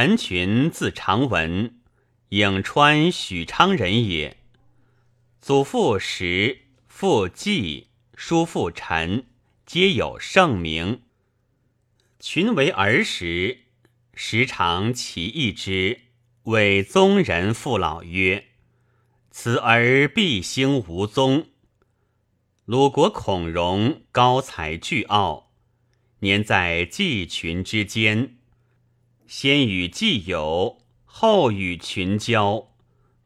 陈群字长文，颍川许昌人也。祖父石，父季，叔父陈，皆有盛名。群为儿时，时常其义之，谓宗人父老曰：“此儿必兴无宗。”鲁国孔融高才巨傲，年在季群之间。先与季友，后与群交，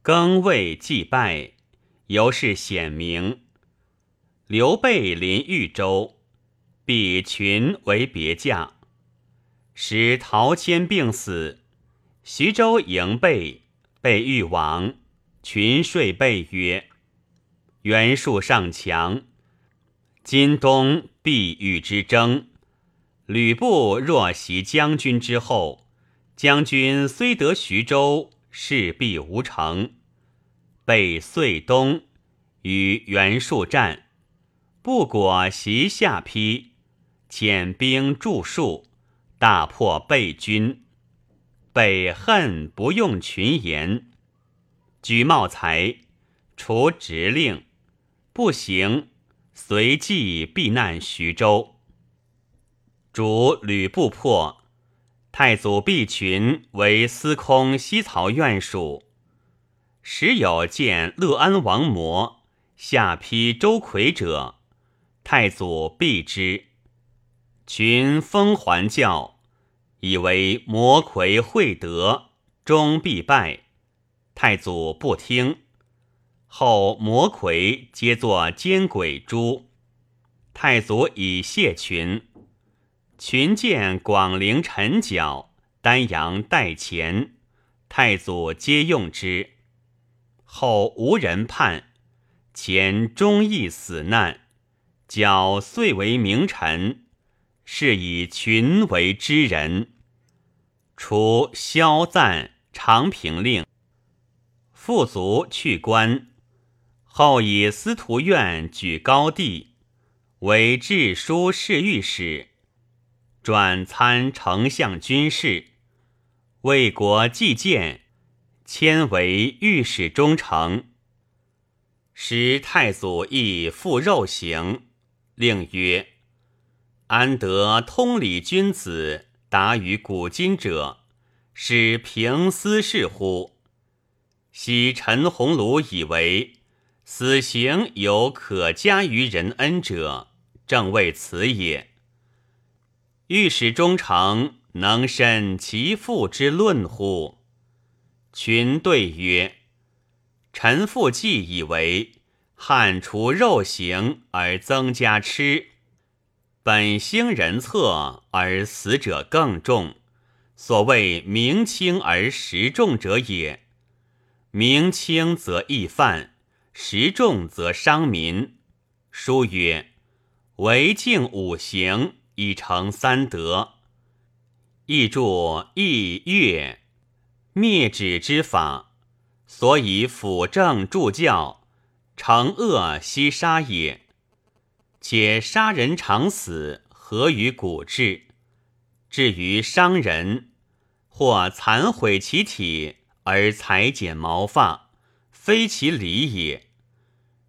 更未祭拜，由是显明。刘备临豫州，比群为别驾。时陶谦病死，徐州迎备，备欲亡，群说备曰：“袁术尚强，今冬必与之争。吕布若袭将军之后。”将军虽得徐州，势必无成。备遂东与袁术战，不果袭下邳，遣兵驻戍，大破备军。备恨不用群言，举茂才，除职令，不行，随即避难徐州。主吕布破。太祖毕群为司空西曹院属，时有见乐安王魔下邳周魁者，太祖避之。群封还教，以为魔魁会德，终必败。太祖不听，后魔魁皆作奸鬼诛。太祖以谢群。群见广陵陈角、丹阳代前，太祖皆用之。后无人叛，前忠义死难，角遂为名臣，是以群为知人。除萧赞、长平令，复卒去官。后以司徒院举高帝，为治书侍御史。转参丞相军事，为国计谏，迁为御史中丞。时太祖亦复肉刑，令曰：“安得通理君子达于古今者，使平斯事乎？”昔陈鸿儒以为死刑有可加于人恩者，正为此也。御史忠诚能审其父之论乎？群对曰：“臣父既以为汉除肉刑而增加吃，本兴人策而死者更重，所谓明轻而实重者也。明轻则易犯，实重则伤民。书曰：为敬五行。”以成三德，亦著易乐灭止之法，所以辅政助教，惩恶息杀也。且杀人常死，何于古志？至于伤人，或残毁其体而裁剪毛发，非其理也。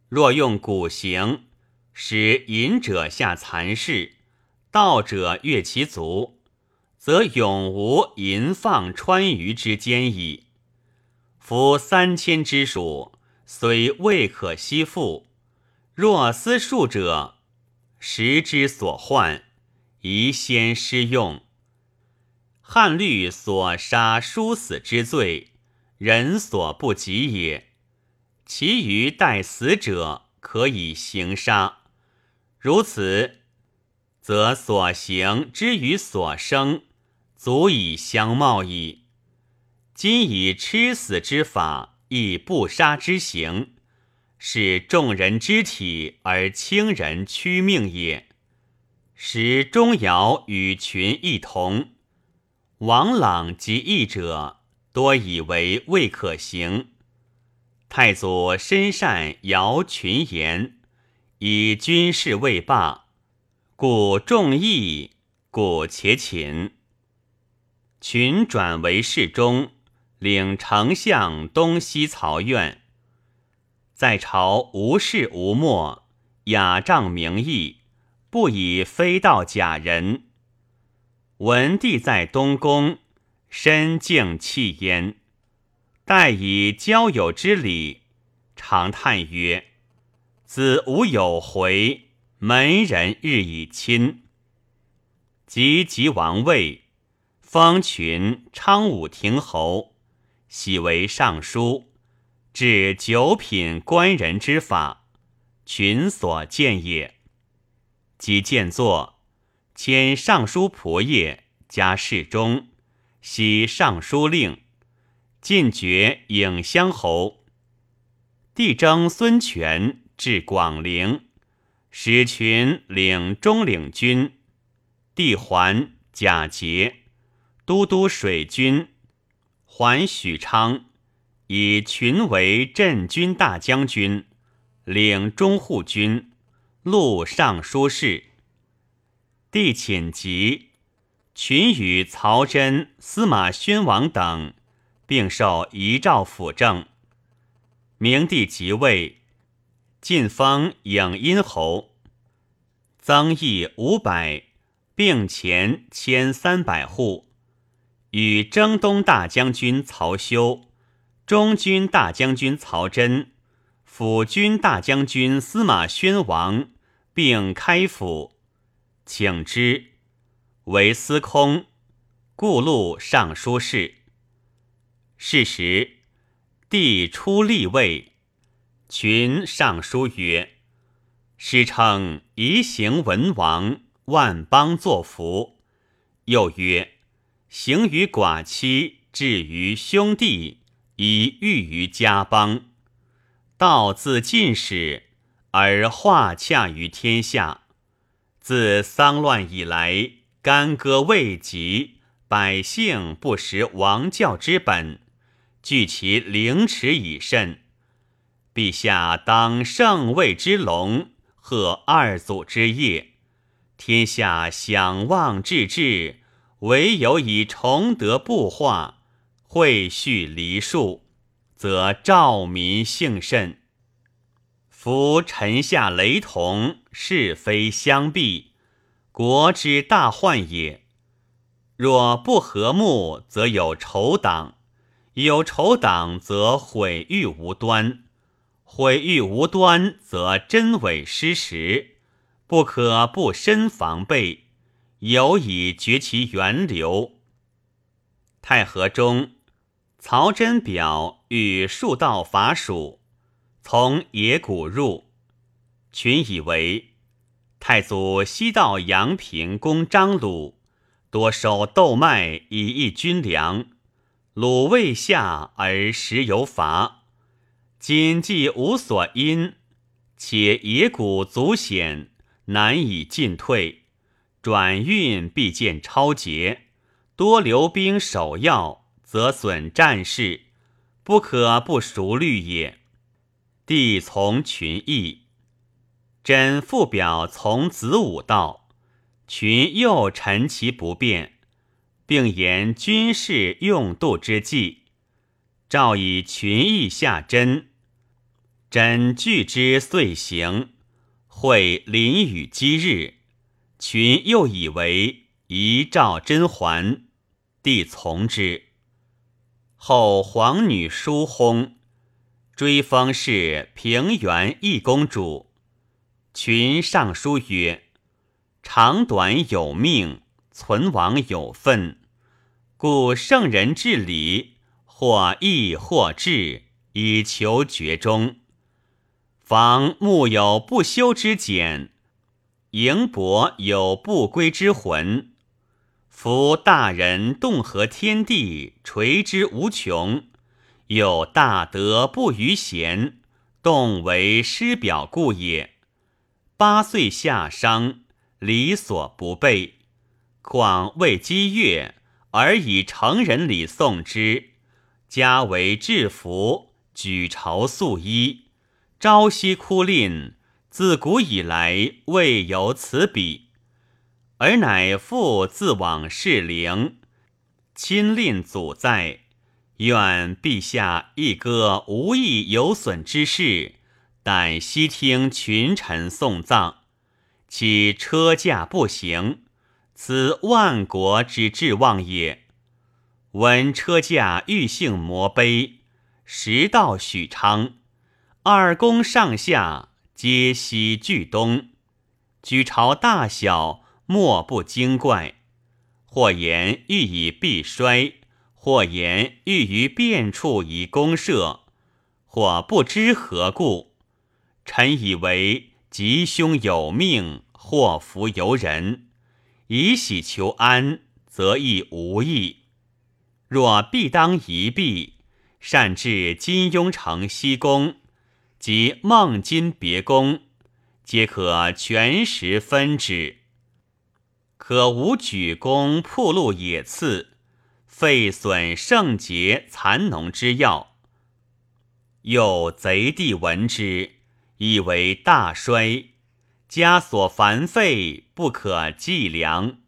若用古刑，使隐者下残事。道者越其足，则永无淫放川渝之间矣。夫三千之属，虽未可息复，若思数者，时之所患，宜先施用。汉律所杀殊死之罪，人所不及也。其余待死者，可以行杀。如此。则所行之与所生，足以相貌矣。今以吃死之法，亦不杀之刑，是众人之体而轻人屈命也。使钟繇与群异同，王朗及义者，多以为未可行。太祖深善尧群言，以军事未罢。故众议，故且寝。群转为侍中，领丞相东西曹院。在朝无事无末，雅仗名义，不以非道假人。文帝在东宫，身静气焉，待以交友之礼，常叹曰：“子无有回，门人日以亲。”及即王位，封群昌武亭侯，喜为尚书。至九品官人之法，群所见也。即见作，迁尚书仆射，加侍中，徙尚书令，进爵颍乡侯。帝征孙权至广陵，使群领中领军，帝还贾节都督水军，还许昌。以群为镇军大将军，领中护军，录尚书事。帝寝疾，群与曹真、司马宣王等，并受遗诏辅政。明帝即位，晋封颍阴侯，增邑五百，并前千三百户，与征东大将军曹休。中军大将军曹真、辅军大将军司马宣王并开府，请之为司空，故录尚书事。是时，帝出立位，群上书曰：“师称夷行文王，万邦作福。”又曰：“行于寡妻，至于兄弟。”以喻于家邦，道自尽始，而化洽于天下。自丧乱以来，干戈未及，百姓不识王教之本，据其凌迟以甚。陛下当圣位之龙，贺二祖之业，天下享望至至，唯有以崇德布化。会序梨树，则兆民幸甚。夫臣下雷同，是非相避，国之大患也。若不和睦，则有仇党；有仇党，则毁誉无端；毁誉无端，则真伪失实，不可不深防备，有以绝其源流。太和中。曹真表与数道伐蜀，从野谷入，群以为太祖西到阳平攻张鲁，多收豆麦以益军粮，鲁未下而食有乏。今既无所因，且野谷足险，难以进退，转运必见超捷，多留兵守要。则损战事，不可不熟虑也。帝从群议，真复表从子午道，群又陈其不便，并言军事用度之计。诏以群议下真，朕据之遂行。会临雨积日，群又以为遗诏真还，帝从之。后皇女叔薨，追封是平原义公主。群上书曰：“长短有命，存亡有分，故圣人治理，或义或智，以求绝终。防木有不修之简，盈帛有不归之魂。”夫大人动合天地，垂之无穷；有大德不于贤，动为师表故也。八岁下商，礼所不备，况未积月而以成人礼送之，加为制服，举朝素衣，朝夕哭吝，自古以来未有此比。而乃复自往事灵，亲令祖在，愿陛下一歌无益有损之事，但悉听群臣送葬。其车驾不行，此万国之至望也。闻车驾欲幸摩碑，时到许昌，二宫上下皆西俱东，举朝大小莫不惊怪。或言欲以避衰，或言欲于变处以公社，或不知何故。臣以为吉凶有命，祸福由人，以喜求安，则亦无益。若必当一避，善至金庸城西宫及孟津别宫，皆可全时分之。可无举弓铺路野刺，废损圣洁残农之要。又贼地闻之，以为大衰，家所繁费不可计量。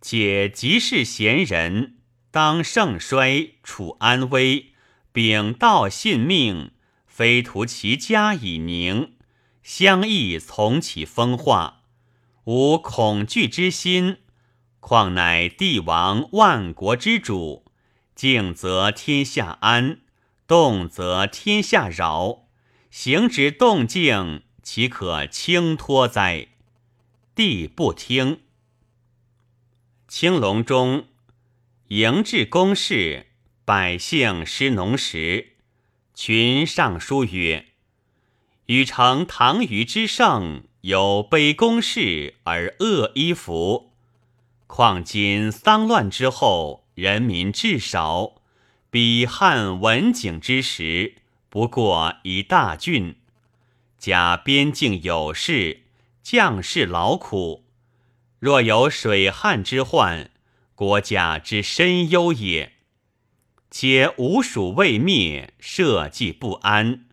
且即是贤人，当盛衰处安危，秉道信命，非图其家以宁，相益从其风化。无恐惧之心，况乃帝王万国之主，静则天下安，动则天下扰。行之动静，岂可轻托哉？帝不听。青龙中，迎至宫室，百姓施农时，群上书曰：“禹成唐虞之盛。”有卑公室而恶衣服，况今丧乱之后，人民至少，比汉文景之时，不过一大郡。假边境有事，将士劳苦。若有水旱之患，国家之深忧也。且吴蜀未灭，社稷不安，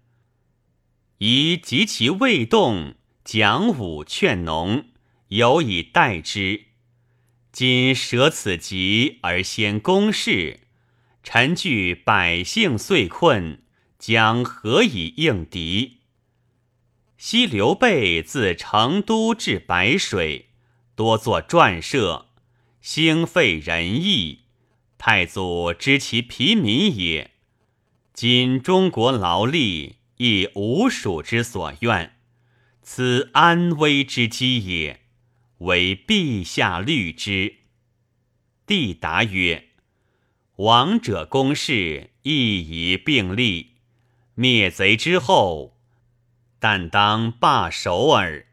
宜及其未动。讲武劝农，有以待之。今舍此急而先攻事，臣惧百姓遂困，将何以应敌？昔刘备自成都至白水，多作传社，兴废仁义。太祖知其疲民也。今中国劳力，亦无蜀之所愿。此安危之机也，为陛下虑之。帝答曰：“王者公事亦宜并立，灭贼之后，但当罢守耳，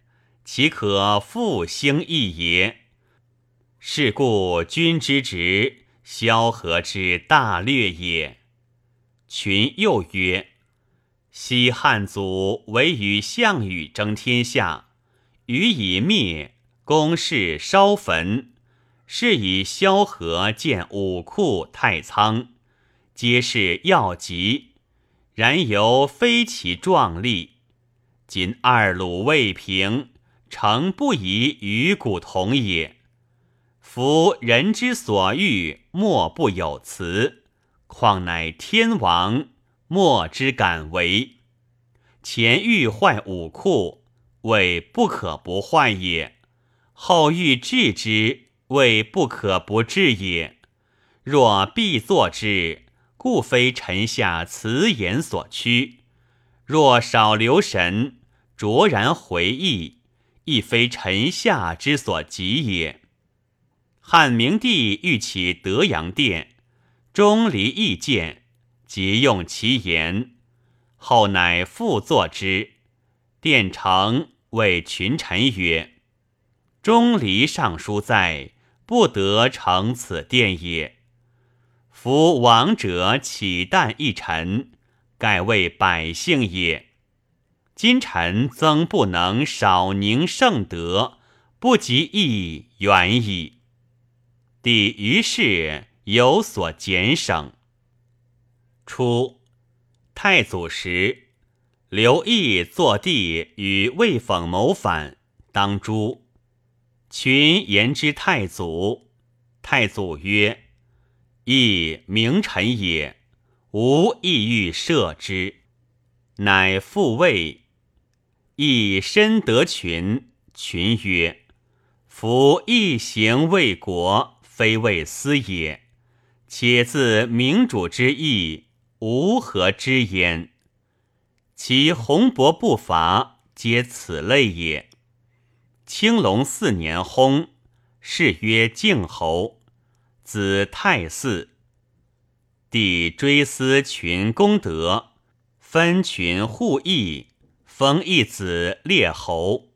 岂可复兴一也？是故君之职，萧何之大略也。”群又曰。西汉祖为与项羽争天下，羽以灭，公室烧焚，是以萧何建武库太仓，皆是要急。然犹非其壮丽。今二鲁未平，诚不宜与古同也。夫人之所欲，莫不有辞，况乃天王？莫之敢为，前欲坏武库，谓不可不坏也；后欲治之，谓不可不治也。若必作之，故非臣下辞言所趋；若少留神，卓然回忆，亦非臣下之所及也。汉明帝欲起德阳殿，钟离意见。即用其言，后乃复作之。殿成谓群臣曰：“钟离尚书在，不得成此殿也。夫王者岂但一臣，盖为百姓也。今臣曾不能少宁圣德，不及义远矣。”帝于是有所减省。初，太祖时，刘毅坐地与魏讽谋反，当诛。群言之太祖，太祖曰：“义名臣也，无意欲赦之，乃复位。义深得群，群曰：“夫一行为国，非为私也。且自明主之意，吾何知焉？其宏博不伐，皆此类也。”青龙四年薨，谥曰靖侯。子太嗣，帝追思群功德，分群互义，封一子列侯。